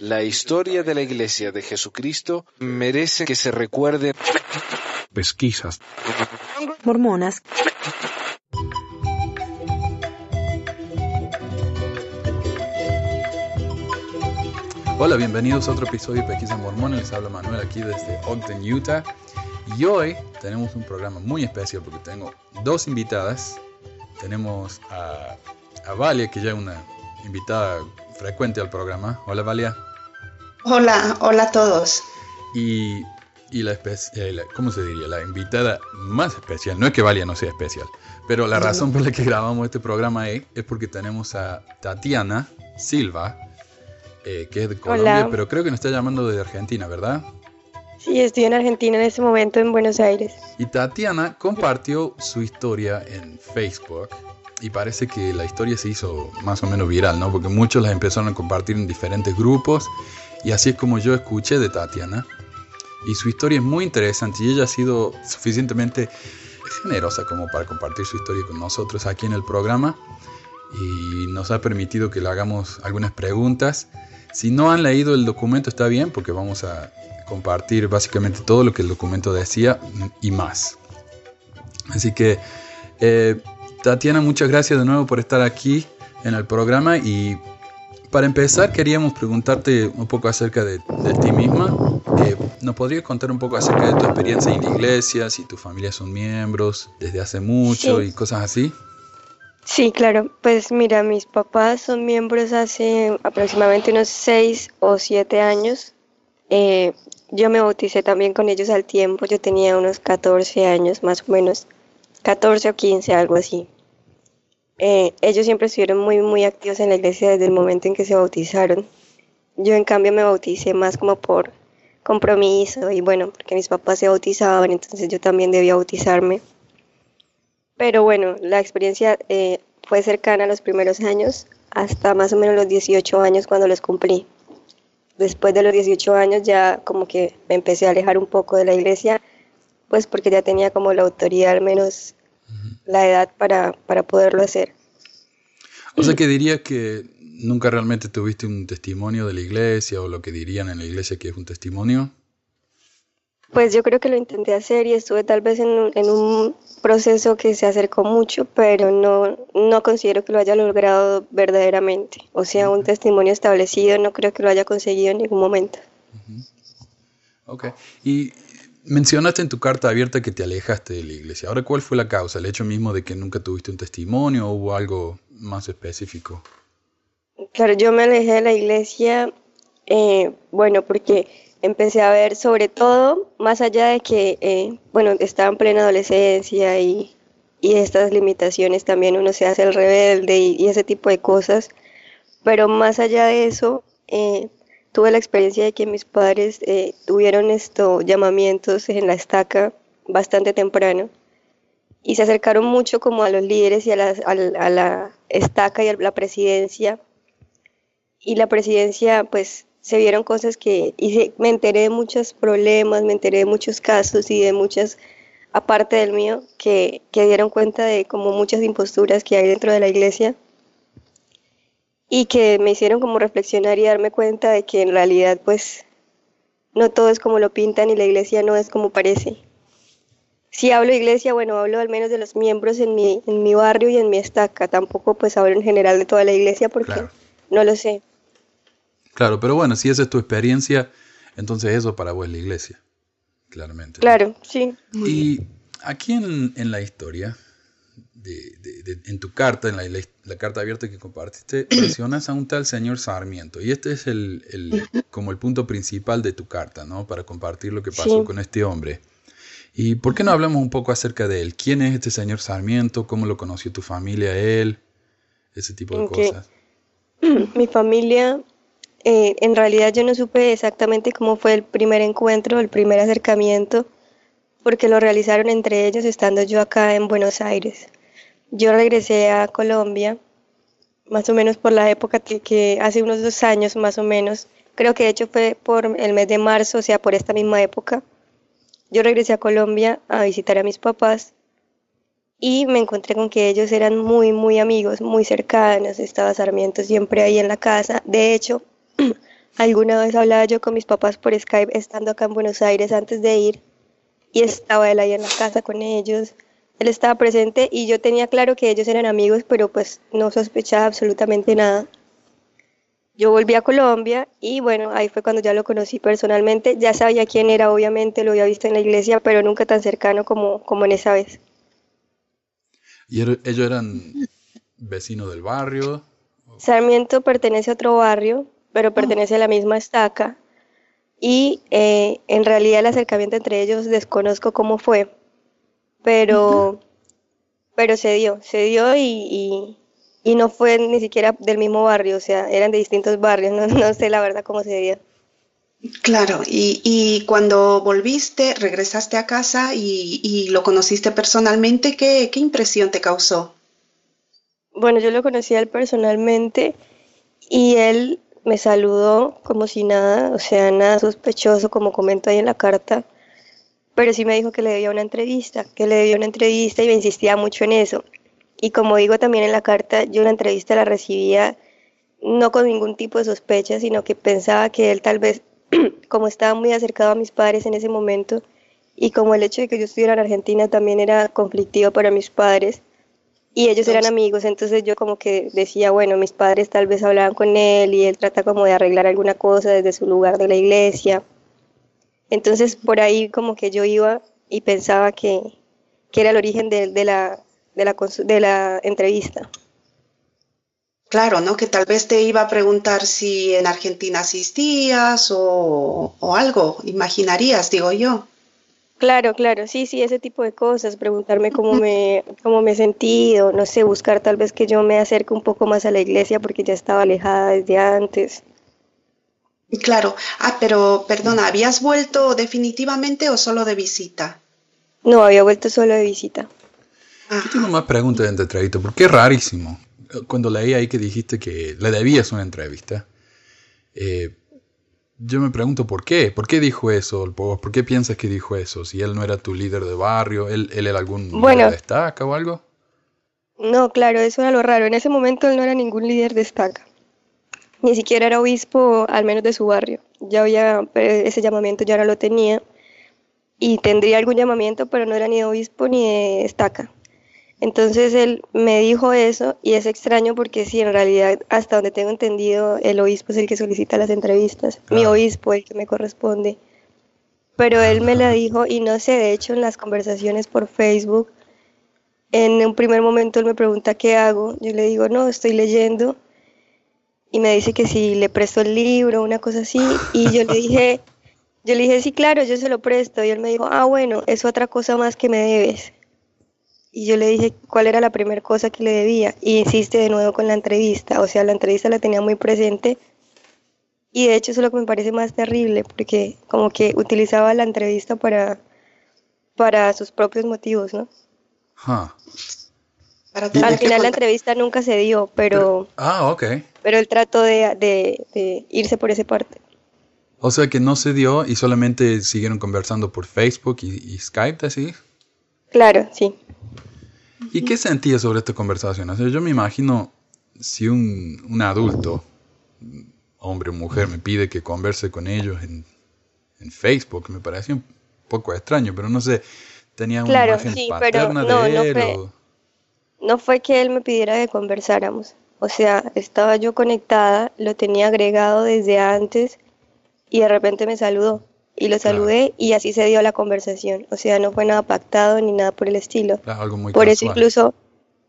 La historia de la Iglesia de Jesucristo merece que se recuerde. Pesquisas. Mormonas. Hola, bienvenidos a otro episodio de Pesquisas Mormonas. Les habla Manuel aquí desde Ogden, Utah. Y hoy tenemos un programa muy especial porque tengo dos invitadas. Tenemos a, a Valia, que ya es una invitada frecuente al programa. Hola, Valia. Hola, hola a todos. Y, y la, eh, la, ¿cómo se diría? La invitada más especial. No es que Valia no sea especial, pero la razón por la que grabamos este programa es, es porque tenemos a Tatiana Silva, eh, que es de Colombia, Hola. pero creo que nos está llamando de Argentina, ¿verdad? Sí, estoy en Argentina en este momento, en Buenos Aires. Y Tatiana compartió su historia en Facebook y parece que la historia se hizo más o menos viral, ¿no? Porque muchos la empezaron a compartir en diferentes grupos y así es como yo escuché de Tatiana. Y su historia es muy interesante y ella ha sido suficientemente generosa como para compartir su historia con nosotros aquí en el programa y nos ha permitido que le hagamos algunas preguntas. Si no han leído el documento está bien porque vamos a compartir básicamente todo lo que el documento decía y más. Así que, eh, Tatiana, muchas gracias de nuevo por estar aquí en el programa y para empezar queríamos preguntarte un poco acerca de, de ti misma. Eh, ¿Nos podrías contar un poco acerca de tu experiencia en la iglesia, si tu familia son miembros desde hace mucho Sí. y cosas así? Sí, claro. Pues mira, mis papás son miembros hace aproximadamente unos 6 o 7 años. Eh, yo me bauticé también con ellos al tiempo. Yo tenía unos 14 años más o menos. 14 o 15, algo así. Eh, ellos siempre estuvieron muy, muy activos en la iglesia desde el momento en que se bautizaron. Yo en cambio me bauticé más como por compromiso y bueno, porque mis papás se bautizaban, entonces yo también debía bautizarme. Pero bueno, la experiencia eh, fue cercana a los primeros años, hasta más o menos los 18 años cuando los cumplí. Después de los 18 años ya como que me empecé a alejar un poco de la iglesia, pues porque ya tenía como la autoridad, al menos la edad para, para poderlo hacer. O sea que dirías que nunca realmente tuviste un testimonio de la iglesia o lo que dirían en la iglesia que es un testimonio. Pues yo creo que lo intenté hacer y estuve tal vez en, un- en un proceso que se acercó mucho, pero no, no considero que lo haya logrado verdaderamente. O sea, un testimonio establecido no creo que lo haya conseguido en ningún momento. Ok. Y mencionaste en tu carta abierta que te alejaste de la iglesia. Ahora, ¿cuál fue la causa? ¿El hecho mismo de que nunca tuviste un testimonio o hubo algo más específico? Claro, yo me alejé de la iglesia, eh, bueno, porque empecé a ver sobre todo, más allá de que, eh, bueno, estaba en plena adolescencia y, y estas limitaciones también uno se hace el rebelde y, ese tipo de cosas, pero más allá de eso, eh, tuve la experiencia de que mis padres eh, tuvieron estos llamamientos en la estaca bastante temprano y se acercaron mucho como a los líderes y a la, estaca y a la presidencia. Y la presidencia, pues se vieron cosas que, y me enteré de muchos problemas, me enteré de muchos casos y de muchas, aparte del mío, que, que dieron cuenta de como muchas imposturas que hay dentro de la iglesia y que me hicieron como reflexionar y darme cuenta de que en realidad pues no todo es como lo pintan y la iglesia no es como parece. Si hablo de iglesia, bueno, hablo al menos de los miembros en mi, en mi barrio y en mi estaca, tampoco pues hablo en general de toda la iglesia porque Claro. no lo sé. Claro, pero bueno, si esa es tu experiencia, entonces eso para vos es la iglesia. Claramente. Claro, sí. Y aquí en, en la historia, de, de- de- en tu carta, en la, la- la carta abierta que compartiste, mencionas a un tal señor Sarmiento. Y este es el, el- como el punto principal de tu carta, ¿no? Para compartir lo que pasó Sí. con este hombre. ¿Y por qué no hablamos un poco acerca de él? ¿Quién es este señor Sarmiento? ¿Cómo lo conoció tu familia, él? Ese tipo de cosas. Mi familia, eh, en realidad yo no supe exactamente cómo fue el primer encuentro, el primer acercamiento, porque lo realizaron entre ellos estando yo acá en Buenos Aires. Yo regresé a Colombia, más o menos por la época que, hace unos dos años más o menos, creo que de hecho fue por el mes de marzo, o sea, por esta misma época. Yo regresé a Colombia a visitar a mis papás y me encontré con que ellos eran muy, muy amigos, muy cercanos. Estaba Sarmiento siempre ahí en la casa. De hecho, alguna vez hablaba yo con mis papás por Skype estando acá en Buenos Aires antes de ir y estaba él ahí en la casa con ellos. Él estaba presente y yo tenía claro que ellos eran amigos, pero pues no sospechaba absolutamente nada. Yo volví a Colombia y bueno, ahí fue cuando ya lo conocí personalmente. Ya sabía quién era, obviamente, lo había visto en la iglesia, pero nunca tan cercano como, como en esa vez. ¿Y er- ellos eran vecinos del barrio? Sarmiento pertenece a otro barrio, pero pertenece a la misma estaca. Y eh, en realidad el acercamiento entre ellos desconozco cómo fue, pero, pero se dio, se dio y, y, y no fue ni siquiera del mismo barrio, o sea, eran de distintos barrios, no, no sé la verdad cómo se dio. Claro, y, y cuando volviste, regresaste a casa y, y lo conociste personalmente, ¿qué, qué impresión te causó? Bueno, yo lo conocí a él personalmente y él me saludó como si nada, o sea, nada sospechoso, como comento ahí en la carta, pero sí me dijo que le debía una entrevista, que le debía una entrevista y me insistía mucho en eso. Y como digo también en la carta, yo la entrevista la recibía no con ningún tipo de sospecha, sino que pensaba que él tal vez, como estaba muy acercado a mis padres en ese momento, y como el hecho de que yo estuviera en Argentina también era conflictivo para mis padres, y ellos eran amigos, entonces yo como que decía, bueno, mis padres tal vez hablaban con él y él trata como de arreglar alguna cosa desde su lugar de la iglesia. Entonces por ahí como que yo iba y pensaba que, que era el origen de, de la, de, la, de la entrevista. Claro, ¿no? Que tal vez te iba a preguntar si en Argentina asistías o, o algo, imaginarías, digo yo. Claro, claro, sí, sí, ese tipo de cosas, preguntarme cómo me, cómo me he sentido, no sé, buscar tal vez que yo me acerque un poco más a la iglesia porque ya estaba alejada desde antes. Claro. Ah, pero perdona, ¿habías vuelto definitivamente o solo de visita? No, había vuelto solo de visita. Yo tengo más preguntas de entrevista, porque es rarísimo. Cuando leí ahí que dijiste que le debías una entrevista, eh, yo me pregunto por qué. ¿Por qué dijo eso? ¿Por por qué piensas que dijo eso? Si él no era tu líder de barrio, ¿él, él era algún líder Bueno. de destaca o algo? No, claro, eso era lo raro. En ese momento él no era ningún líder de estaca. Ni siquiera era obispo, al menos de su barrio. Ya había, ese llamamiento ya no lo tenía. Y tendría algún llamamiento, pero no era ni de obispo ni de estaca. Entonces él me dijo eso y es extraño porque sí, en realidad, hasta donde tengo entendido, el obispo es el que solicita las entrevistas. Mi Claro. obispo, el que me corresponde. Pero él me la dijo y no sé, de hecho en las conversaciones por Facebook, en un primer momento él me pregunta qué hago, yo le digo, no, estoy leyendo, y me dice que si le presto el libro, una cosa así, y yo le dije, yo le dije, sí, claro, yo se lo presto, y él me dijo, ah, bueno, es otra cosa más que me debes. Y yo le dije cuál era la primera cosa que le debía, y insiste de nuevo con la entrevista, o sea, la entrevista la tenía muy presente, y de hecho eso es lo que me parece más terrible, porque como que utilizaba la entrevista para, para sus propios motivos, ¿no? Huh. Al final la entrevista nunca se dio, pero, Ah, ok. Pero él trató de, de- de irse por esa parte. O sea que no se dio y solamente siguieron conversando por Facebook y, y Skype, así. Claro, sí. ¿Y qué sentías sobre esta conversación? O sea, yo me imagino si un, un adulto, hombre o mujer, me pide que converse con ellos en, en Facebook, me parecía un poco extraño, pero no sé, tenía una Claro, imagen sí, pero paterna no, de no él fue- o- No fue que él me pidiera que conversáramos. O sea, estaba yo conectada, lo tenía agregado desde antes y de repente me saludó. Y lo Claro. saludé y así se dio la conversación. O sea, no fue nada pactado ni nada por el estilo. Claro, algo muy Por eso incluso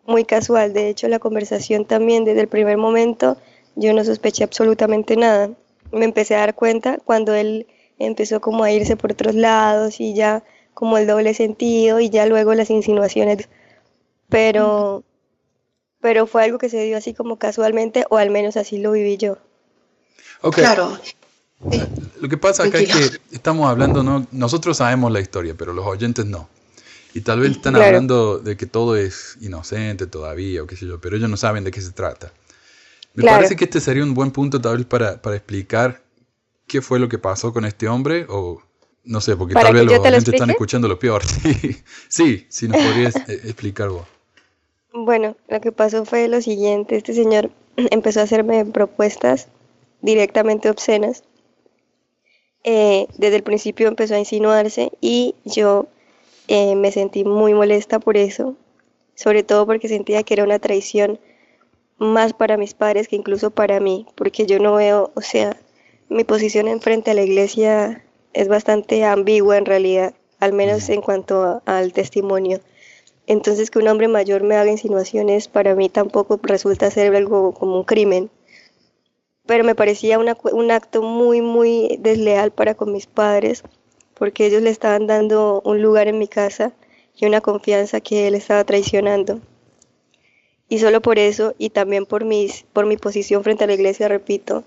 muy casual. De hecho, la conversación también desde el primer momento yo no sospeché absolutamente nada. Me empecé a dar cuenta cuando él empezó como a irse por otros lados y ya como el doble sentido y ya luego las insinuaciones. Pero, pero fue algo que se dio así como casualmente o al menos así lo viví yo. Ok, Claro, Lo que pasa acá es Tranquilo. que estamos hablando, ¿no? nosotros sabemos la historia, pero los oyentes no. Y tal vez están Claro. hablando de que todo es inocente todavía o qué sé yo, pero ellos no saben de qué se trata. Me Claro. parece que este sería un buen punto tal vez para, para explicar qué fue lo que pasó con este hombre o no sé, porque ¿Para tal vez los lo oyentes están escuchando lo peor. Sí, sí, si nos podrías eh, explicar vos. Bueno, lo que pasó fue lo siguiente, este señor empezó a hacerme propuestas directamente obscenas. Eh, desde el principio empezó a insinuarse y yo eh, me sentí muy molesta por eso, sobre todo porque sentía que era una traición más para mis padres que incluso para mí, porque yo no veo, o sea, mi posición en frente a la iglesia es bastante ambigua en realidad, al menos en cuanto al testimonio. Entonces que un hombre mayor me haga insinuaciones para mí tampoco resulta ser algo como un crimen. Pero me parecía un acto muy, muy desleal para con mis padres, porque ellos le estaban dando un lugar en mi casa y una confianza que él estaba traicionando. Y solo por eso, y también por, mis, por mi posición frente a la iglesia, repito,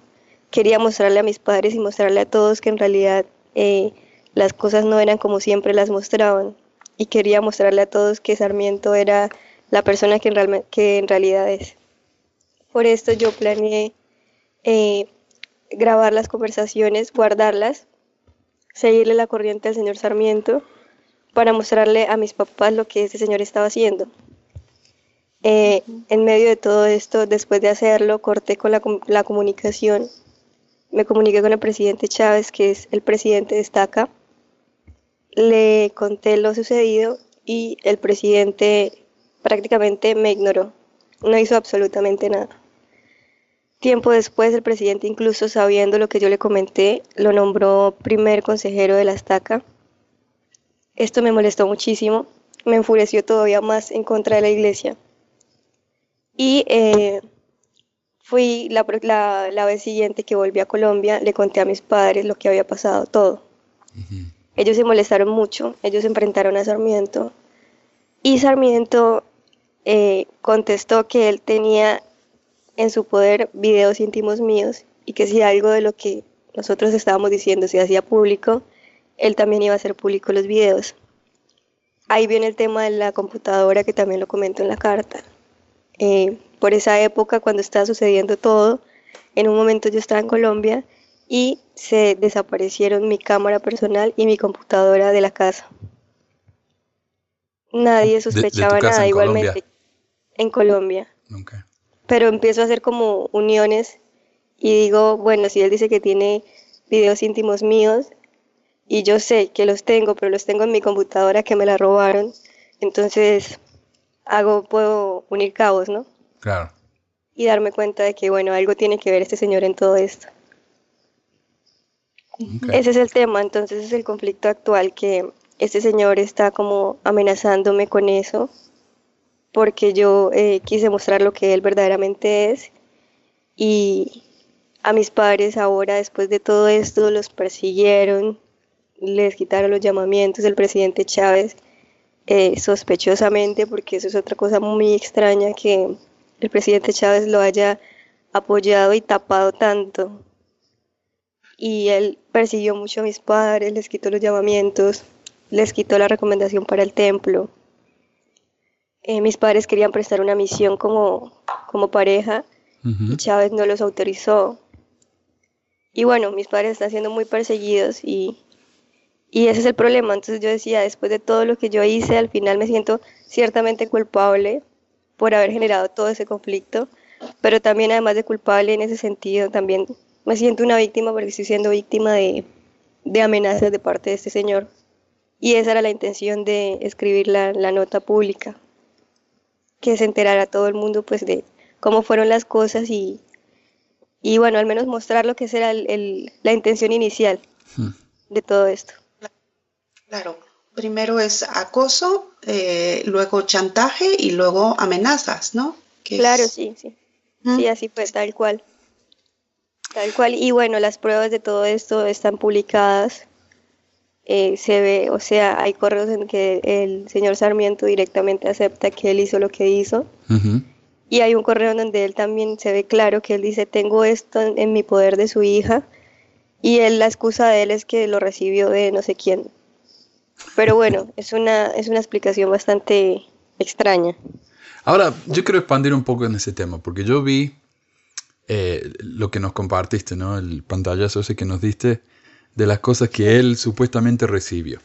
quería mostrarle a mis padres y mostrarle a todos que en realidad eh, las cosas no eran como siempre las mostraban. Y quería mostrarle a todos que Sarmiento era la persona que en, que en realidad es. Por esto yo planeé eh, grabar las conversaciones, guardarlas, seguirle la corriente al señor Sarmiento para mostrarle a mis papás lo que ese señor estaba haciendo. Eh, en medio de todo esto, después de hacerlo, corté con la, la, comunicación. Me comuniqué con el presidente Chávez, que es el presidente de Estaca. Le conté lo sucedido y el presidente prácticamente me ignoró. No hizo absolutamente nada. Tiempo después, el presidente, incluso sabiendo lo que yo le comenté, lo nombró primer consejero de la Estaca. Esto me molestó muchísimo, me enfureció todavía más en contra de la iglesia. Y eh, fui la, vez siguiente que volví a Colombia, le conté a mis padres lo que había pasado, todo. Ellos se molestaron mucho, ellos enfrentaron a Sarmiento y Sarmiento eh, contestó que él tenía en su poder videos íntimos míos y que si algo de lo que nosotros estábamos diciendo se hacía público, él también iba a hacer público los videos. Ahí viene el tema de la computadora que también lo comento en la carta. Eh, por esa época, cuando estaba sucediendo todo, en un momento yo estaba en Colombia y se desaparecieron mi cámara personal y mi computadora de la casa. Nadie sospechaba nada, igualmente. En Colombia. Pero empiezo a hacer como uniones y digo, bueno, si él dice que tiene videos íntimos míos y yo sé que los tengo, pero los tengo en mi computadora que me la robaron, entonces hago, puedo unir cabos, ¿no? Claro. Y darme cuenta de que, bueno, algo tiene que ver este señor en todo esto. Ese es el tema, entonces es el conflicto actual, que este señor está como amenazándome con eso, porque yo eh, quise mostrar lo que él verdaderamente es. Y a mis padres ahora, después de todo esto, los persiguieron, les quitaron los llamamientos del presidente Chávez eh, sospechosamente, porque eso es otra cosa muy extraña que el presidente Chávez lo haya apoyado y tapado tanto. Y él persiguió mucho a mis padres, les quitó los llamamientos, les quitó la recomendación para el templo. Eh, mis padres querían prestar una misión como, como pareja y Chávez no los autorizó. Y bueno, mis padres están siendo muy perseguidos y y ese es el problema. Entonces yo decía, después de todo lo que yo hice, al final me siento ciertamente culpable por haber generado todo ese conflicto, pero también además de culpable en ese sentido, también me siento una víctima porque estoy siendo víctima de, de amenazas de parte de este señor. Y esa era la intención de escribir la, la nota pública, que se enterara todo el mundo pues de cómo fueron las cosas y, y bueno, al menos mostrar lo que era el, la intención inicial hmm. de todo esto. Claro, primero es acoso, eh, luego chantaje y luego amenazas, ¿no? claro, sí, sí. Sí, así fue, tal cual. Tal cual. Y bueno, las pruebas de todo esto están publicadas. Eh, se ve, o sea, hay correos en que el señor Sarmiento directamente acepta que él hizo lo que hizo. Y hay un correo donde él también se ve claro que él dice, tengo esto en mi poder de su hija. Y él, la excusa de él es que lo recibió de no sé quién. Pero bueno, es una, es una explicación bastante extraña. Ahora, yo quiero expandir un poco en ese tema, porque yo vi eh, lo que nos compartiste, ¿no? El pantallazo ese que nos diste de las cosas que él supuestamente recibió.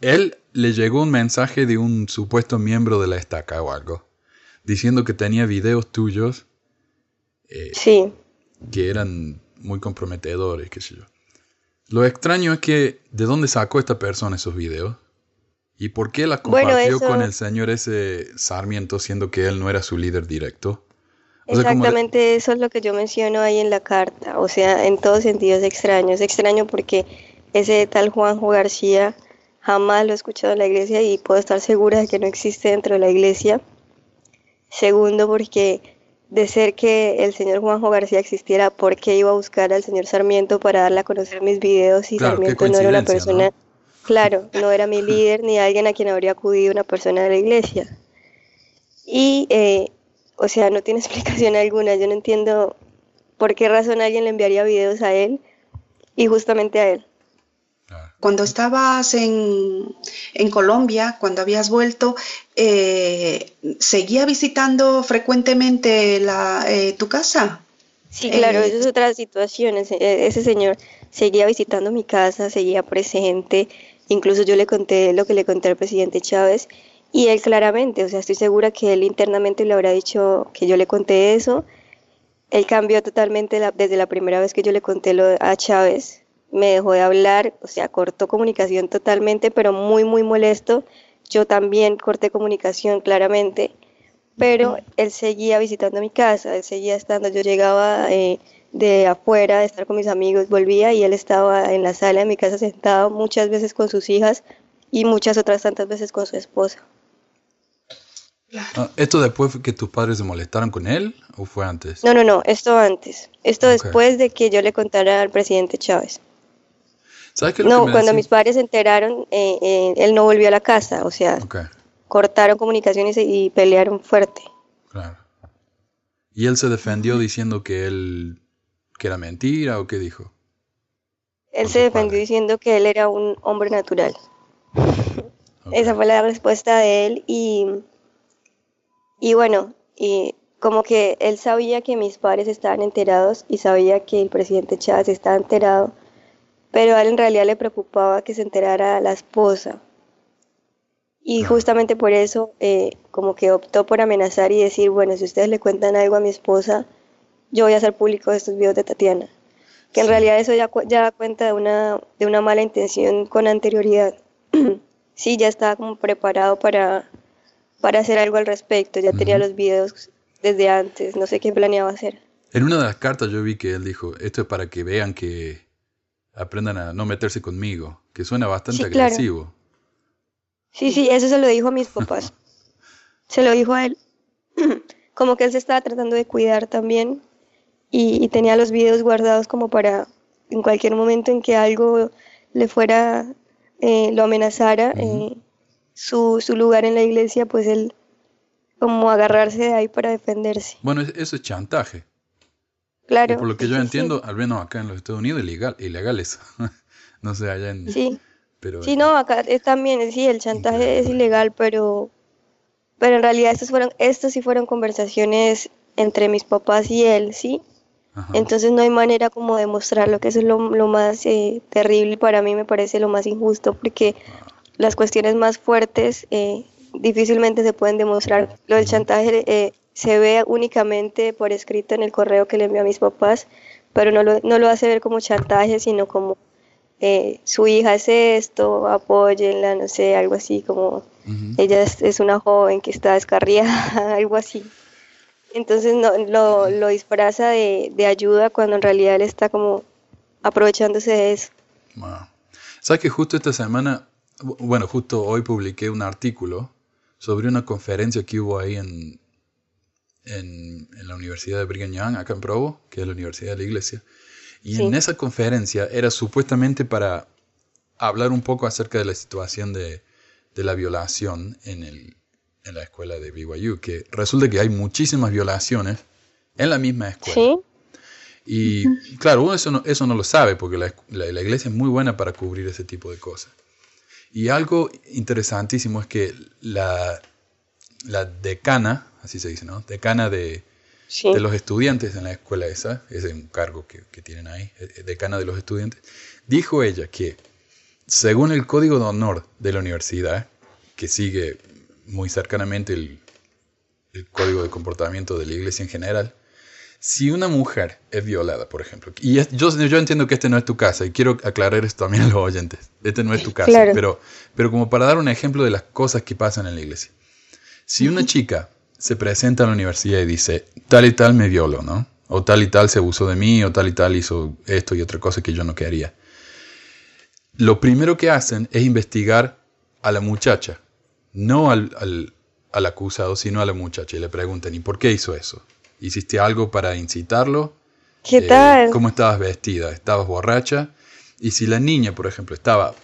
Él le llegó un mensaje de un supuesto miembro de la estaca o algo, diciendo que tenía videos tuyos. Eh, sí. Que eran muy comprometedores, qué sé yo. Lo extraño es que, ¿de dónde sacó esta persona esos videos? ¿Y por qué las Bueno, compartió eso- con el señor ese Sarmiento, siendo que él no era su líder directo? O sea, como Exactamente eso es lo que yo menciono ahí en la carta, o sea, en todos sentidos extraño. Es extraño porque ese tal Juanjo García jamás lo he escuchado en la iglesia y puedo estar segura de que no existe dentro de la iglesia. Segundo, porque de ser que el señor Juanjo García existiera, ¿por qué iba a buscar al señor Sarmiento para darle a conocer mis videos si Claro, Sarmiento no era una persona, ¿no? claro, no era mi líder ni alguien a quien habría acudido una persona de la iglesia? Y, eh, o sea, no tiene explicación alguna. Yo no entiendo por qué razón alguien le enviaría videos a él y justamente a él. Claro. Cuando estabas en, en Colombia, cuando habías vuelto, eh, ¿seguía visitando frecuentemente la, eh, tu casa? Sí, claro, Eh, esa es otra situación. Ese, eh, ese señor seguía visitando mi casa, seguía presente. Incluso yo le conté lo que le conté al presidente Chávez y él claramente, o sea, estoy segura que él internamente le habrá dicho que yo le conté eso. Él cambió totalmente la- desde la primera vez que yo le conté lo a Chávez. Me dejó de hablar, o sea, cortó comunicación totalmente, pero muy, muy molesto. Yo también corté comunicación claramente pero él seguía visitando mi casa, él seguía estando, yo llegaba eh, de afuera de estar con mis amigos, volvía y él estaba en la sala de mi casa sentado muchas veces con sus hijas y muchas otras tantas veces con su esposa. Ah, ¿Esto después fue que tus padres se molestaron con él o fue antes? No, no, no, esto antes, esto después de que yo le contara al presidente Chávez. ¿Sabes qué es lo No, que me cuando decís? mis padres se enteraron, eh, eh, él no volvió a la casa, o sea, cortaron comunicaciones y, y pelearon fuerte. claro. ¿Y él se defendió diciendo que él que era mentira o qué dijo? Él se defendió diciendo que él era un hombre natural. Esa fue la respuesta de él y, y bueno, y como que él sabía que mis padres estaban enterados y sabía que el presidente Chávez estaba enterado, pero a él en realidad le preocupaba que se enterara la esposa. Y justamente por eso eh, como que optó por amenazar y decir, bueno, si ustedes le cuentan algo a mi esposa, yo voy a hacer público estos videos de Tatiana. Que en Sí. realidad eso ya, ya da cuenta de una, de una mala intención con anterioridad. sí, ya estaba como preparado para, para hacer algo al respecto, ya tenía los videos desde antes, no sé qué planeaba hacer. En una de las cartas yo vi que él dijo, esto es para que vean que aprendan a no meterse conmigo, que suena bastante Sí, claro. agresivo. Sí, sí, eso se lo dijo a mis papás. Se lo dijo a él. Como que él se estaba tratando de cuidar también y, y tenía los videos guardados como para en cualquier momento en que algo le fuera, eh, lo amenazara, eh, su, su lugar en la iglesia, pues él como agarrarse de ahí para defenderse. Bueno, es- eso es chantaje. Claro. Y por lo que yo sí, entiendo, al menos acá en los Estados Unidos, ilegal, ilegal eso. no sé, allá en... Sí. Pero, Sí, no, acá es también, sí, el chantaje es ilegal, pero, pero en realidad estas fueron, estas sí fueron conversaciones entre mis papás y él, ¿sí? Ajá. Entonces no hay manera como de mostrarlo, que eso es lo, lo más eh, terrible para mí, me parece lo más injusto, porque las cuestiones más fuertes eh, difícilmente se pueden demostrar. Lo del chantaje eh, se ve únicamente por escrito en el correo que le envió a mis papás, pero no lo, no lo hace ver como chantaje, sino como eh, su hija es esto, apóyenla, no sé, algo así, como Ujú. ella es, es una joven que está descarriada, algo así. Entonces no, lo, lo disfraza de, de ayuda cuando en realidad él está como aprovechándose de eso. Wow. ¿Sabes que justo esta semana, bueno, justo hoy publiqué un artículo sobre una conferencia que hubo ahí en, en, en la Universidad de Brigham Young, acá en Provo, que es la Universidad de la Iglesia. Y Sí. en esa conferencia era supuestamente para hablar un poco acerca de la situación de, de la violación en, el, en la escuela de BYU, que resulta que hay muchísimas violaciones en la misma escuela. ¿Sí? Y claro, uno eso no, eso no lo sabe porque la, la- la iglesia es muy buena para cubrir ese tipo de cosas. Y algo interesantísimo es que la, la decana, así se dice, ¿no? Decana de, Sí. de los estudiantes en la escuela esa, ese es un cargo que, que tienen ahí, eh, decana de los estudiantes, dijo ella que según el código de honor de la universidad, que sigue muy cercanamente el, el código de comportamiento de la iglesia en general, Si una mujer es violada, por ejemplo, y es- yo, yo entiendo que este no es tu casa, y quiero aclarar esto también a los oyentes, este no es tu casa, Claro. pero, pero como para dar un ejemplo de las cosas que pasan en la iglesia. Si una chica se presenta a la universidad y dice, tal y tal me violó, ¿no? O tal y tal se abusó de mí, o tal y tal hizo esto y otra cosa que yo no quería. Lo primero que hacen es investigar a la muchacha, no al, al- al acusado, sino a la muchacha, y le preguntan, ¿y por qué hizo eso? ¿Hiciste algo para incitarlo? ¿Qué Eh, tal? ¿Cómo estabas vestida? ¿Estabas borracha? Y si la niña, por ejemplo, estaba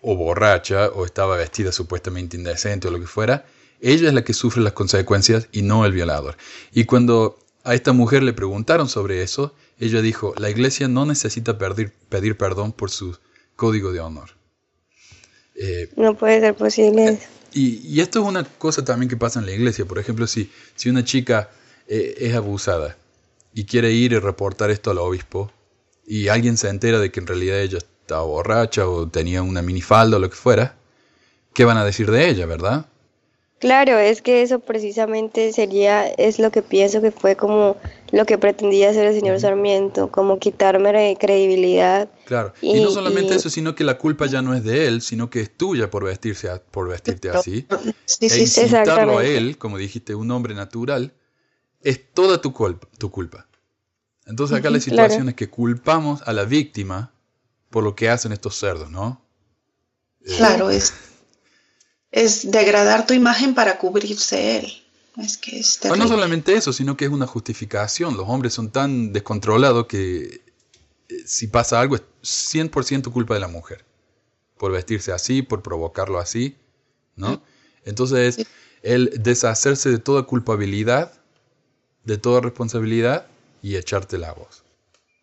o borracha o estaba vestida supuestamente indecente o lo que fuera, ella es la que sufre las consecuencias y no el violador. Y cuando a esta mujer le preguntaron sobre eso, ella dijo, la iglesia no necesita pedir, pedir perdón por su código de honor. Eh, No puede ser posible eso. y, y esto es una cosa también que pasa en la iglesia. Por ejemplo, si, si una chica eh, es abusada y quiere ir y reportar esto al obispo y alguien se entera de que en realidad ella estaba borracha o tenía una minifalda o lo que fuera, ¿qué van a decir de ella, verdad? Claro, es que eso precisamente sería, es lo que pienso que fue como lo que pretendía hacer el señor Sarmiento, como quitarme credibilidad. Claro. Y, no solamente y- eso, sino que la culpa ya no es de él, sino que es tuya por vestirse por vestirte así. Sí, e sí, sí. incitarlo a él, como dijiste, un hombre natural, es toda tu culpa. Tu culpa. Entonces acá la Ujú, situación claro. es que culpamos a la víctima por lo que hacen estos cerdos, ¿no? Eh, Claro, es, es degradar tu imagen para cubrirse él. Es que es o no terrible. solamente eso, sino que es una justificación. Los hombres son tan descontrolados que eh, si pasa algo es 100% culpa de la mujer. Por vestirse así, por provocarlo así, ¿no? Entonces, el deshacerse de toda culpabilidad, de toda responsabilidad y echarte la voz.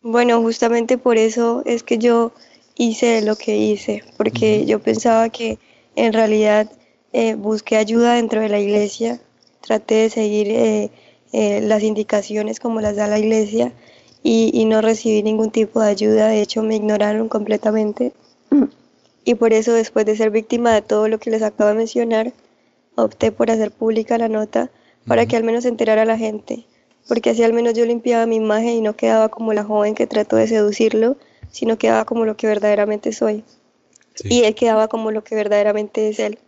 Bueno, justamente por eso es que yo hice lo que hice, porque yo pensaba que en realidad eh, busqué ayuda dentro de la iglesia, traté de seguir eh, eh, las indicaciones como las da la iglesia y, y no recibí ningún tipo de ayuda, de hecho me ignoraron completamente. Y por eso después de ser víctima de todo lo que les acabo de mencionar, opté por hacer pública la nota para que al menos se enterara la gente, porque así al menos yo limpiaba mi imagen y no quedaba como la joven que trató de seducirlo, sino quedaba como lo que verdaderamente soy. Sí. Y él quedaba como lo que verdaderamente es él.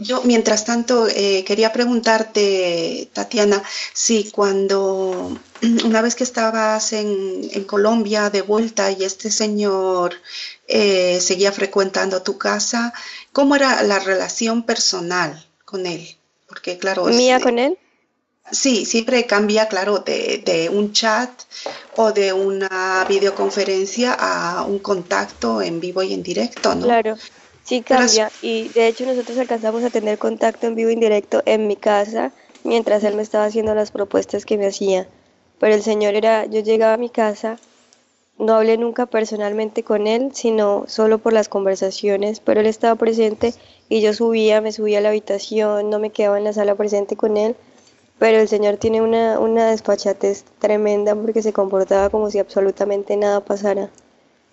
Yo, mientras tanto, eh, quería preguntarte, Tatiana, si cuando una vez que estabas en, en Colombia de vuelta y este señor eh, seguía frecuentando tu casa, ¿cómo era la relación personal con él? Porque, claro, es- Mía con él, Sí, siempre cambia, claro, de, de un chat o de una videoconferencia a un contacto en vivo y en directo, ¿no? claro, sí Pero cambia. Y de hecho nosotros alcanzamos a tener contacto en vivo e indirecto en mi casa mientras él me estaba haciendo las propuestas que me hacía. Pero el señor era, yo llegaba a mi casa, no hablé nunca personalmente con él, sino solo por las conversaciones, pero él estaba presente y yo subía, me subía a la habitación, no me quedaba en la sala presente con él, pero el señor tiene una, una desfachatez tremenda porque se comportaba como si absolutamente nada pasara.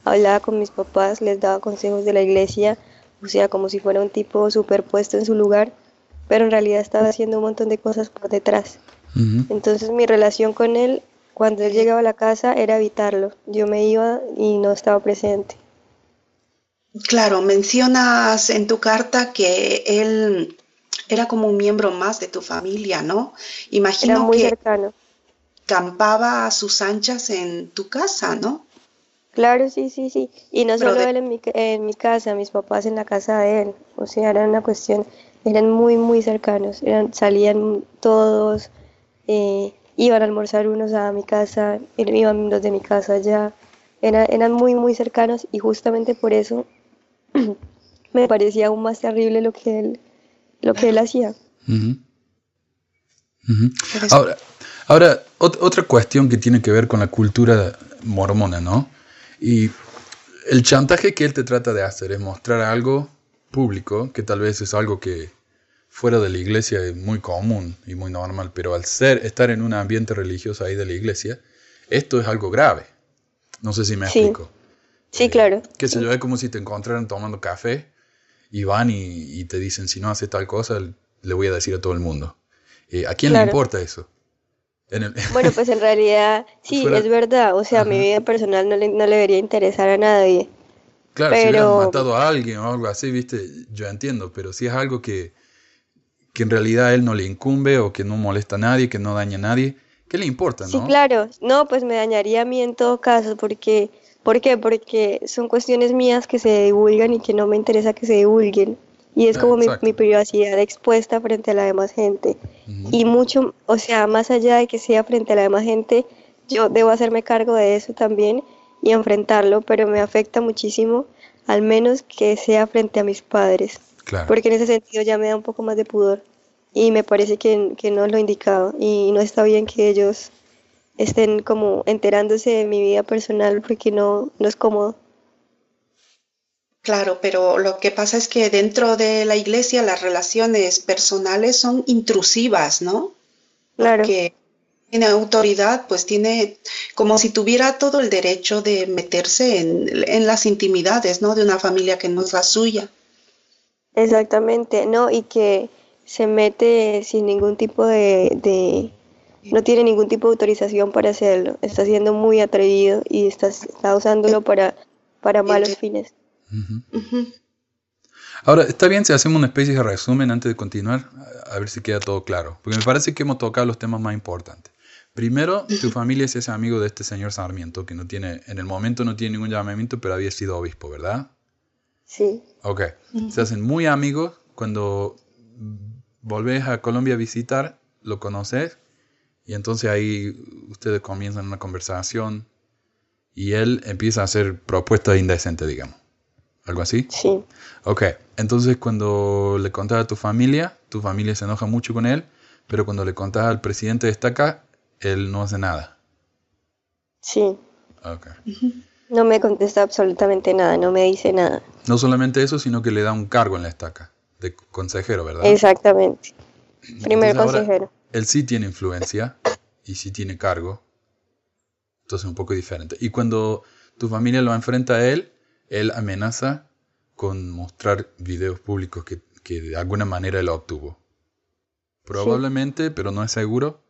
Hablaba con mis papás, les daba consejos de la iglesia, o sea, como si fuera un tipo superpuesto en su lugar, pero en realidad estaba haciendo un montón de cosas por detrás. Entonces mi relación con él, cuando él llegaba a la casa, era evitarlo. Yo me iba y no estaba presente. Claro, mencionas en tu carta que él era como un miembro más de tu familia, ¿no? Era Imagino muy que cercano. campaba a sus anchas en tu casa, ¿no? Claro, sí, sí, sí. Y no Pero solo de- él en mi, en mi casa, mis papás en la casa de él. O sea, era una cuestión, eran muy, muy cercanos. Eran, salían todos, eh, iban a almorzar unos a mi casa, iban los de mi casa allá. Era, eran muy, muy cercanos y justamente por eso me parecía aún más terrible lo que él, lo que él hacía. Ahora, ahora ot- otra cuestión que tiene que ver con la cultura mormona, ¿no? Y el chantaje que él te trata de hacer es mostrar algo público, que tal vez es algo que fuera de la iglesia es muy común y muy normal, pero al ser estar en un ambiente religioso ahí de la iglesia, esto es algo grave. No sé si me Sí. explico. Sí, Eh, claro. Qué sé yo, es como si te encontraran tomando café y van y, y te dicen, si no hace tal cosa, le voy a decir a todo el mundo. Eh, ¿A quién le importa eso? En el- Bueno, pues en realidad sí, Fuera- es verdad. O sea, mi Ajá. vida personal no le, no le debería interesar a nadie. Claro, si hubieran Pero- matado a alguien o algo así, viste, yo entiendo, pero si es algo que, que en realidad a él no le incumbe o que no molesta a nadie, que no daña a nadie, ¿qué le importa, Sí, no? claro. No, pues me dañaría a mí en todo caso, porque, ¿por qué? Porque son cuestiones mías que se divulgan y que no me interesa que se divulguen. Y es Ah, como mi, mi privacidad expuesta frente a la demás gente. Ujú. Y mucho, o sea, más allá de que sea frente a la demás gente, yo debo hacerme cargo de eso también y enfrentarlo, pero me afecta muchísimo, al menos que sea frente a mis padres, Claro. porque en ese sentido ya me da un poco más de pudor y me parece que, que no es lo indicado y no está bien que ellos estén como enterándose de mi vida personal porque no, no es cómodo. Claro, pero lo que pasa es que dentro de la iglesia las relaciones personales son intrusivas, ¿no? Claro. Que tiene autoridad, pues tiene como si tuviera todo el derecho de meterse en, en las intimidades, ¿no? De una familia que no es la suya. Exactamente, ¿no? Y que se mete sin ningún tipo de, de- no tiene ningún tipo de autorización para hacerlo. Está siendo muy atrevido y está, está usándolo para, para malos fines. Ahora, ¿está bien si hacemos una especie de resumen antes de continuar? A ver si queda todo claro. Porque me parece que hemos tocado los temas más importantes. Primero, tu familia se hace amigo de este señor Sarmiento, que no tiene, en el momento no tiene ningún llamamiento, pero había sido obispo, ¿verdad? Sí, Ok. Se hacen muy amigos. Cuando volvés a Colombia a visitar, lo conoces. Y entonces ahí ustedes comienzan una conversación. Y él empieza a hacer propuestas indecentes, digamos. ¿Algo así? sí, Ok. Entonces cuando le contás a tu familia, tu familia se enoja mucho con él. Pero cuando le contás al presidente de esta acá, él no hace nada. sí. Ok. No me contesta absolutamente nada, no me dice nada. No solamente eso, sino que le da un cargo en la estaca de consejero, ¿verdad? Exactamente. Primer Entonces ahora, consejero. Él sí tiene influencia y sí tiene cargo. Entonces un poco diferente. Y cuando tu familia lo enfrenta a él, él amenaza con mostrar videos públicos que, que de alguna manera él obtuvo. Probablemente, pero no es seguro,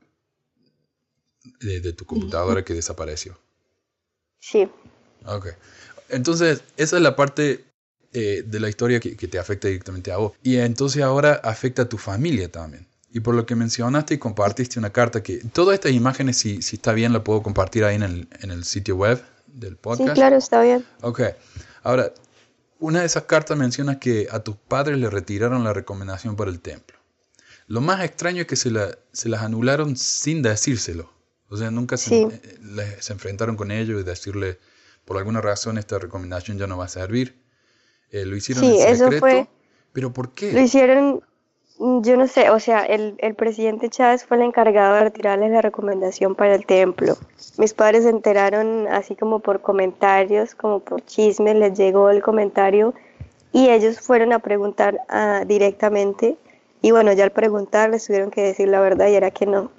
de, de tu computadora que desapareció. Sí, Ok. Entonces, esa es la parte eh, de la historia que, que te afecta directamente a vos. Y entonces ahora afecta a tu familia también. Y por lo que mencionaste y compartiste una carta que... Todas estas imágenes, si, si está bien, la puedo compartir ahí en el, en el sitio web del sí, podcast. claro, está bien. Ok. Ahora, una de esas cartas menciona que a tus padres le retiraron la recomendación para el templo. Lo más extraño es que se, la- se las anularon sin decírselo. O sea, nunca se, Sí. eh, se enfrentaron con ellos y decirle, por alguna razón esta recomendación ya no va a servir. Eh, lo hicieron Sí, en eso secreto. fue- ¿Pero por qué? Lo hicieron, yo no sé, o sea, el, el presidente Chávez fue el encargado de retirarles la recomendación para el templo. Mis padres se enteraron así como por comentarios, como por chismes, les llegó el comentario y ellos fueron a preguntar ah, directamente y bueno, ya al preguntar les tuvieron que decir la verdad y era que no.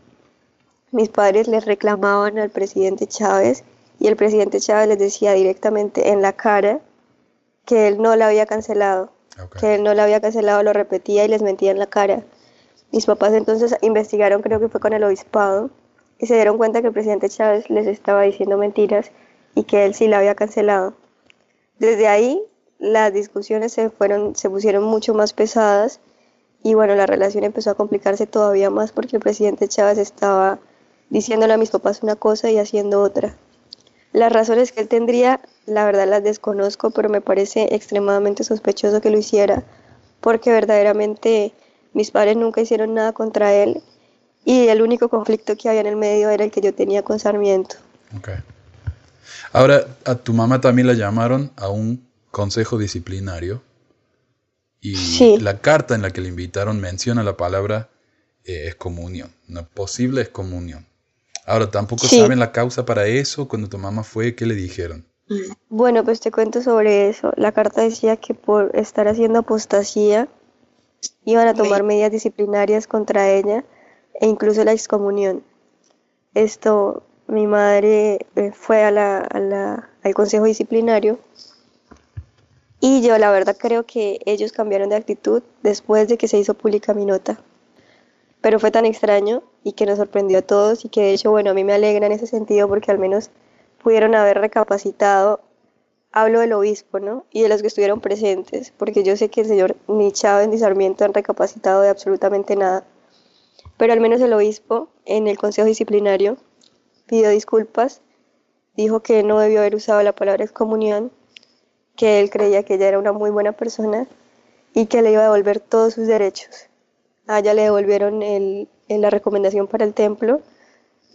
Mis padres les reclamaban al presidente Chávez y el presidente Chávez les decía directamente en la cara que él no la había cancelado Ok. que no la había cancelado, lo repetía y les mentía en la cara. Mis papás entonces investigaron, creo que fue con el obispado, y se dieron cuenta que el presidente Chávez les estaba diciendo mentiras y que él sí la había cancelado. Desde ahí las discusiones se fueron, se pusieron mucho más pesadas y bueno, la relación empezó a complicarse todavía más porque el presidente Chávez estaba diciéndole a mis papás una cosa y haciendo otra. Las razones que él tendría, la verdad las desconozco, pero me parece extremadamente sospechoso que lo hiciera, porque verdaderamente mis padres nunca hicieron nada contra él y el único conflicto que había en el medio era el que yo tenía con Sarmiento. Ok. Ahora, a tu mamá también la llamaron a un consejo disciplinario. Y Sí. la carta en la que le invitaron menciona la palabra eh, excomunión. Una posible excomunión. Ahora, tampoco Sí. saben la causa para eso. Cuando tu mamá fue, ¿qué le dijeron? Bueno, pues te cuento sobre eso. La carta decía que por estar haciendo apostasía iban a tomar medidas disciplinarias contra ella e incluso la excomunión. Esto, mi madre eh, fue a la, a la- al consejo disciplinario y yo la verdad creo que ellos cambiaron de actitud después de que se hizo pública mi nota. pero fue tan extraño y que nos sorprendió a todos y que de hecho, bueno, a mí me alegra en ese sentido porque al menos pudieron haber recapacitado. Hablo del obispo, ¿no? Y de los que estuvieron presentes, porque yo sé que el señor ni Chávez ni Sarmiento han recapacitado de absolutamente nada. Pero al menos el obispo en el consejo disciplinario pidió disculpas, dijo que no debió haber usado la palabra excomunión, que él creía que ella era una muy buena persona y que le iba a devolver todos sus derechos. A ella le devolvieron el, la recomendación para el templo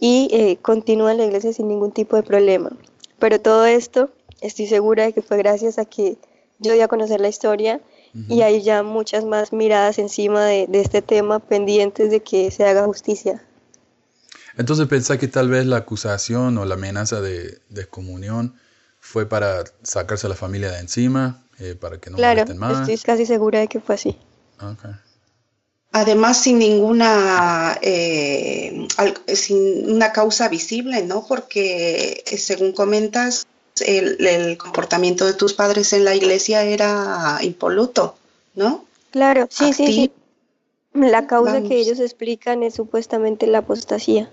y eh, continúa en la iglesia sin ningún tipo de problema. Pero todo esto estoy segura de que fue gracias a que yo di a conocer la historia y hay ya muchas más miradas encima de, de, este tema pendientes de que se haga justicia. Entonces pensá que tal vez la acusación o la amenaza de, de excomunión fue para sacarse a la familia de encima, eh, para que no claro, más. Estoy casi segura de que fue así. Okay. Además, sin ninguna, eh, sin una causa visible, ¿no? Porque eh, según comentas, el, el, comportamiento de tus padres en la iglesia era impoluto, ¿no? Claro, sí, sí, sí. La causa Vamos. que ellos explican es supuestamente la apostasía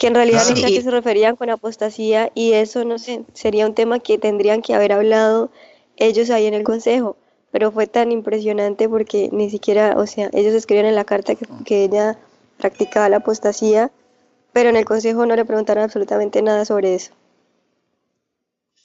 que en realidad a y- qué se referían con apostasía y eso no sé, sería un tema que tendrían que haber hablado ellos ahí en el consejo, pero fue tan impresionante porque ni siquiera, o sea, ellos escribieron en la carta que, que ella practicaba la apostasía, pero en el consejo no le preguntaron absolutamente nada sobre eso.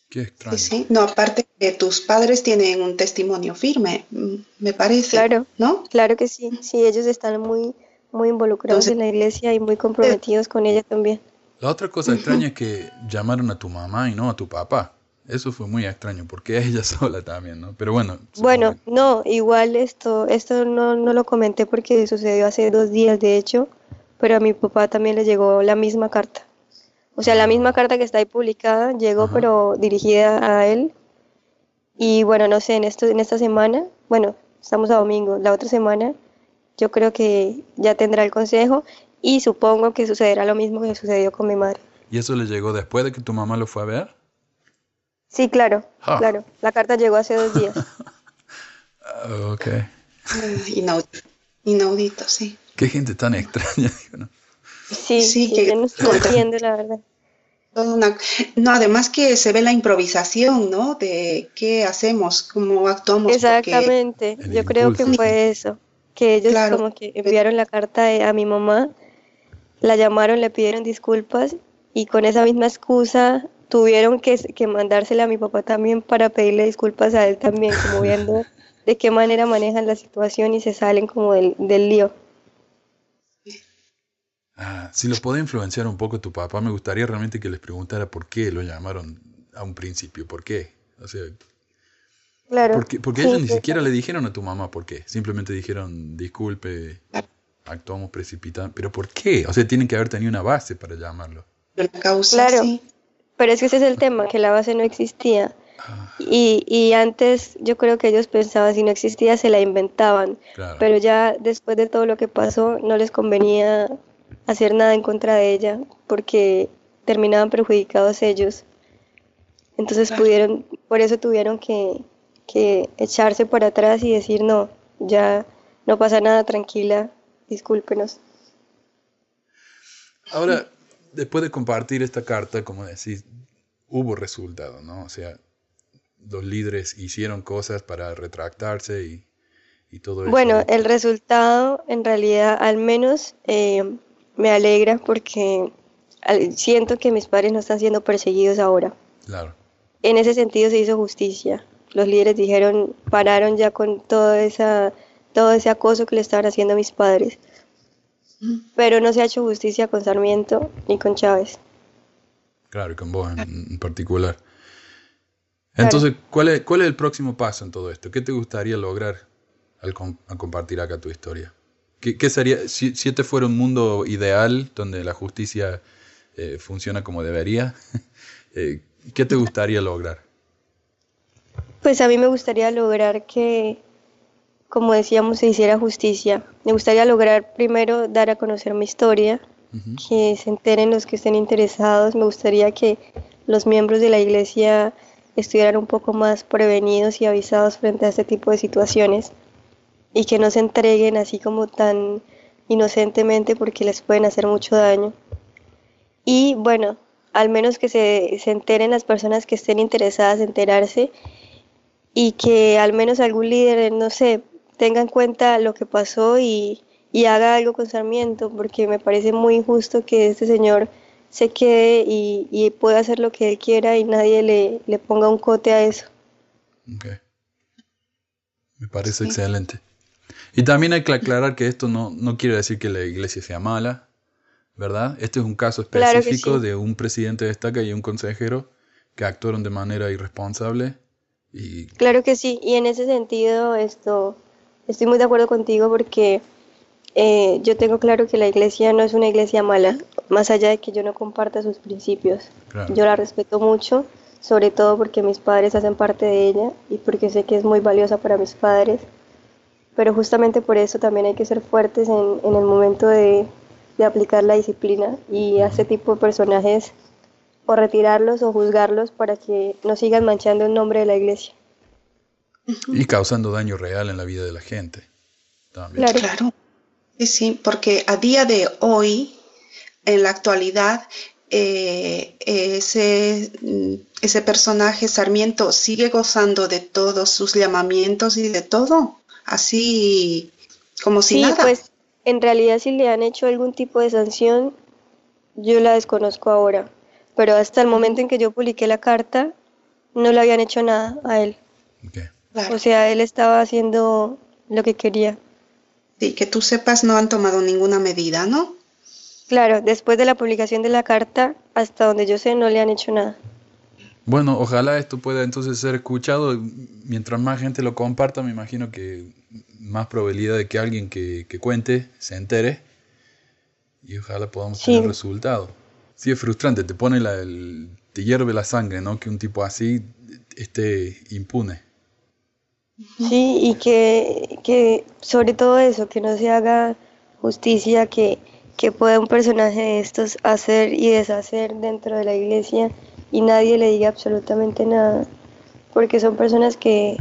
Qué extraño. Sí, sí. No, aparte que tus padres tienen un testimonio firme, mm, me parece, Claro. ¿no? Claro que sí, sí, ellos están muy, muy involucrados Entonces- en la iglesia y muy comprometidos con ella también. La otra cosa extraña es que llamaron a tu mamá y no a tu papá. Eso fue muy extraño, porque ella sola también, ¿no? Pero bueno. Bueno, no, igual esto, esto no, no lo comenté porque sucedió hace dos días, de hecho, pero a mi papá también le llegó la misma carta. O sea, la misma carta que está ahí publicada llegó, Ajá. pero dirigida a él. Y bueno, no sé, en esto, en esta semana, bueno, estamos a domingo, la otra semana, yo creo que ya tendrá el consejo y supongo que sucederá lo mismo que sucedió con mi madre. ¿Y eso le llegó después de que tu mamá lo fue a ver? Sí, claro, Ah. claro. La carta llegó hace dos días. Ok. Inaudito, inaudito, sí. Qué gente tan extraña, digo, ¿no? Sí, Sí, que- yo no entiendo la verdad. Una- No, además que se ve la improvisación, ¿no? De qué hacemos, cómo actuamos. Exactamente, yo creo que fue eso, que ellos Claro. como que enviaron la carta a mi mamá, la llamaron, le pidieron disculpas y con esa misma excusa tuvieron que, que mandársela a mi papá también para pedirle disculpas a él también, como viendo de qué manera manejan la situación y se salen como del, del lío. Ah, si lo puede influenciar un poco tu papá, me gustaría realmente que les preguntara por qué lo llamaron a un principio, por qué. O sea, Claro. porque, porque sí, ellos ni sí. siquiera le dijeron a tu mamá por qué. Simplemente dijeron, disculpe, actuamos precipitadamente. ¿Pero por qué? O sea, tienen que haber tenido una base para llamarlo. La causa, Claro. sí. Pero es que ese es el tema, que la base no existía. Y, y antes yo creo que ellos pensaban, si no existía, se la inventaban. claro. Pero ya después de todo lo que pasó, no les convenía hacer nada en contra de ella, porque terminaban perjudicados ellos. Entonces pudieron, por eso tuvieron que, que echarse por atrás y decir, no, ya no pasa nada, tranquila, discúlpenos. Ahora, después de compartir esta carta, como decís, hubo resultado, ¿no? O sea, los líderes hicieron cosas para retractarse y, y todo eso. Bueno, el resultado en realidad al menos eh, me alegra porque siento que mis padres no están siendo perseguidos ahora. Claro. En ese sentido se hizo justicia. Los líderes dijeron, pararon ya con todo, esa, todo ese acoso que le estaban haciendo a mis padres. Pero no se ha hecho justicia con Sarmiento ni con Chávez. Claro, y con vos en, en particular. Entonces, ¿cuál es, ¿cuál es el próximo paso en todo esto? ¿Qué te gustaría lograr al, com- al compartir acá tu historia? ¿Qué, qué sería, si, si este fuera un mundo ideal donde la justicia eh, funciona como debería, eh, ¿qué te gustaría lograr? Pues a mí me gustaría lograr que, como decíamos, se hiciera justicia. Me gustaría lograr primero dar a conocer mi historia, que se enteren los que estén interesados. Me gustaría que los miembros de la iglesia estuvieran un poco más prevenidos y avisados frente a este tipo de situaciones y que no se entreguen así como tan, inocentemente porque les pueden hacer mucho daño. Y bueno, al menos que se, se enteren las personas que estén interesadas en enterarse y que al menos algún líder, no sé, tenga en cuenta lo que pasó y, y haga algo con Sarmiento, porque me parece muy injusto que este señor se quede y, y pueda hacer lo que él quiera y nadie le, le ponga un cote a eso. Ok. Me parece excelente. Y también hay que aclarar que esto no, no quiere decir que la iglesia sea mala, ¿verdad? Este es un caso Claro que específico sí. de un presidente de estaca y un consejero que actuaron de manera irresponsable y Claro que sí, y en ese sentido esto, estoy muy de acuerdo contigo porque eh, yo tengo claro que la iglesia no es una iglesia mala, más allá de que yo no comparta sus principios. Claro. Yo la respeto mucho, sobre todo porque mis padres hacen parte de ella y porque sé que es muy valiosa para mis padres. Pero justamente por eso también hay que ser fuertes en, en el momento de, de aplicar la disciplina y a este tipo de personajes o retirarlos o juzgarlos para que no sigan manchando el nombre de la iglesia. Y causando daño real en la vida de la gente. También. Claro. Claro. Sí, sí, porque a día de hoy, en la actualidad, eh, ese, ese personaje Sarmiento sigue gozando de todos sus llamamientos y de todo, así como si Sí, nada. pues en realidad si le han hecho algún tipo de sanción, yo la desconozco ahora, pero hasta el momento en que yo publiqué la carta, no le habían hecho nada a él. Ok. Claro. O sea, él estaba haciendo lo que quería. Sí, que tú sepas, no han tomado ninguna medida, ¿no? Claro, después de la publicación de la carta, hasta donde yo sé, no le han hecho nada. Bueno, ojalá esto pueda entonces ser escuchado. Mientras más gente lo comparta, me imagino que más probabilidad de que alguien que, que cuente se entere y ojalá podamos Sí. tener resultado. Sí, es frustrante, te pone la, el- te hierve la sangre, ¿no? Que un tipo así esté impune. Sí, y que, que sobre todo eso, que no se haga justicia, que, que pueda un personaje de estos hacer y deshacer dentro de la iglesia y nadie le diga absolutamente nada, porque son personas que,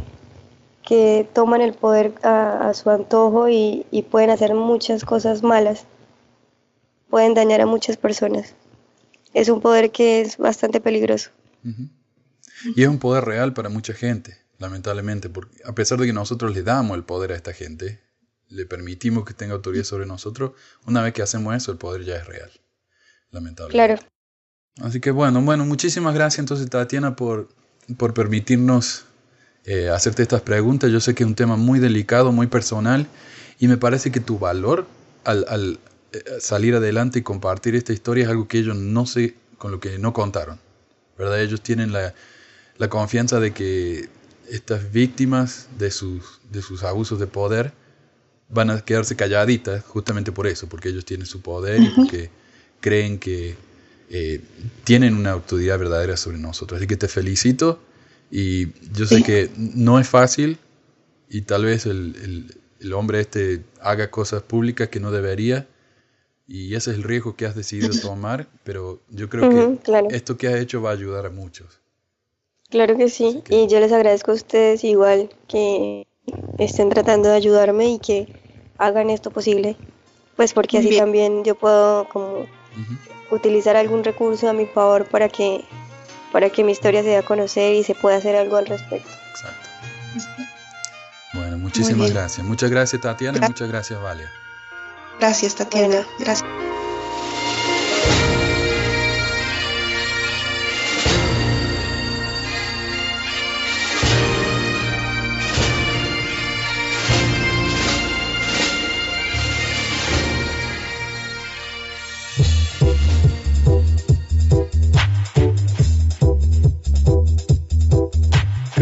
que toman el poder a, a su antojo y, y pueden hacer muchas cosas malas, pueden dañar a muchas personas. Es un poder que es bastante peligroso. Y es un poder real para mucha gente, lamentablemente, porque a pesar de que nosotros le damos el poder a esta gente, le permitimos que tenga autoridad sobre nosotros, una vez que hacemos eso, el poder ya es real, lamentablemente. Claro. Así que bueno, bueno, muchísimas gracias entonces Tatiana por, por permitirnos eh, hacerte estas preguntas. Yo sé que es un tema muy delicado, muy personal, y me parece que tu valor al, al, eh, salir adelante y compartir esta historia es algo que ellos no sé, con lo que no contaron. ¿Verdad? Ellos tienen la, la confianza de que estas víctimas de sus, de sus abusos de poder van a quedarse calladitas justamente por eso, porque ellos tienen su poder y porque creen que eh, tienen una autoridad verdadera sobre nosotros. Así que te felicito y yo sé Sí. que no es fácil y tal vez el, el- el hombre este haga cosas públicas que no debería y ese es el riesgo que has decidido tomar, pero yo creo que claro. esto que has hecho va a ayudar a muchos. Claro que sí, que- y yo les agradezco a ustedes igual que estén tratando de ayudarme y que hagan esto posible, pues porque así Bien. también yo puedo como utilizar algún recurso a mi favor para que para que mi historia se dé a conocer y se pueda hacer algo al respecto. Exacto. Bueno, muchísimas gracias. Muchas gracias Tatiana y Gra- muchas gracias Valia. Gracias, Tatiana. Gracias.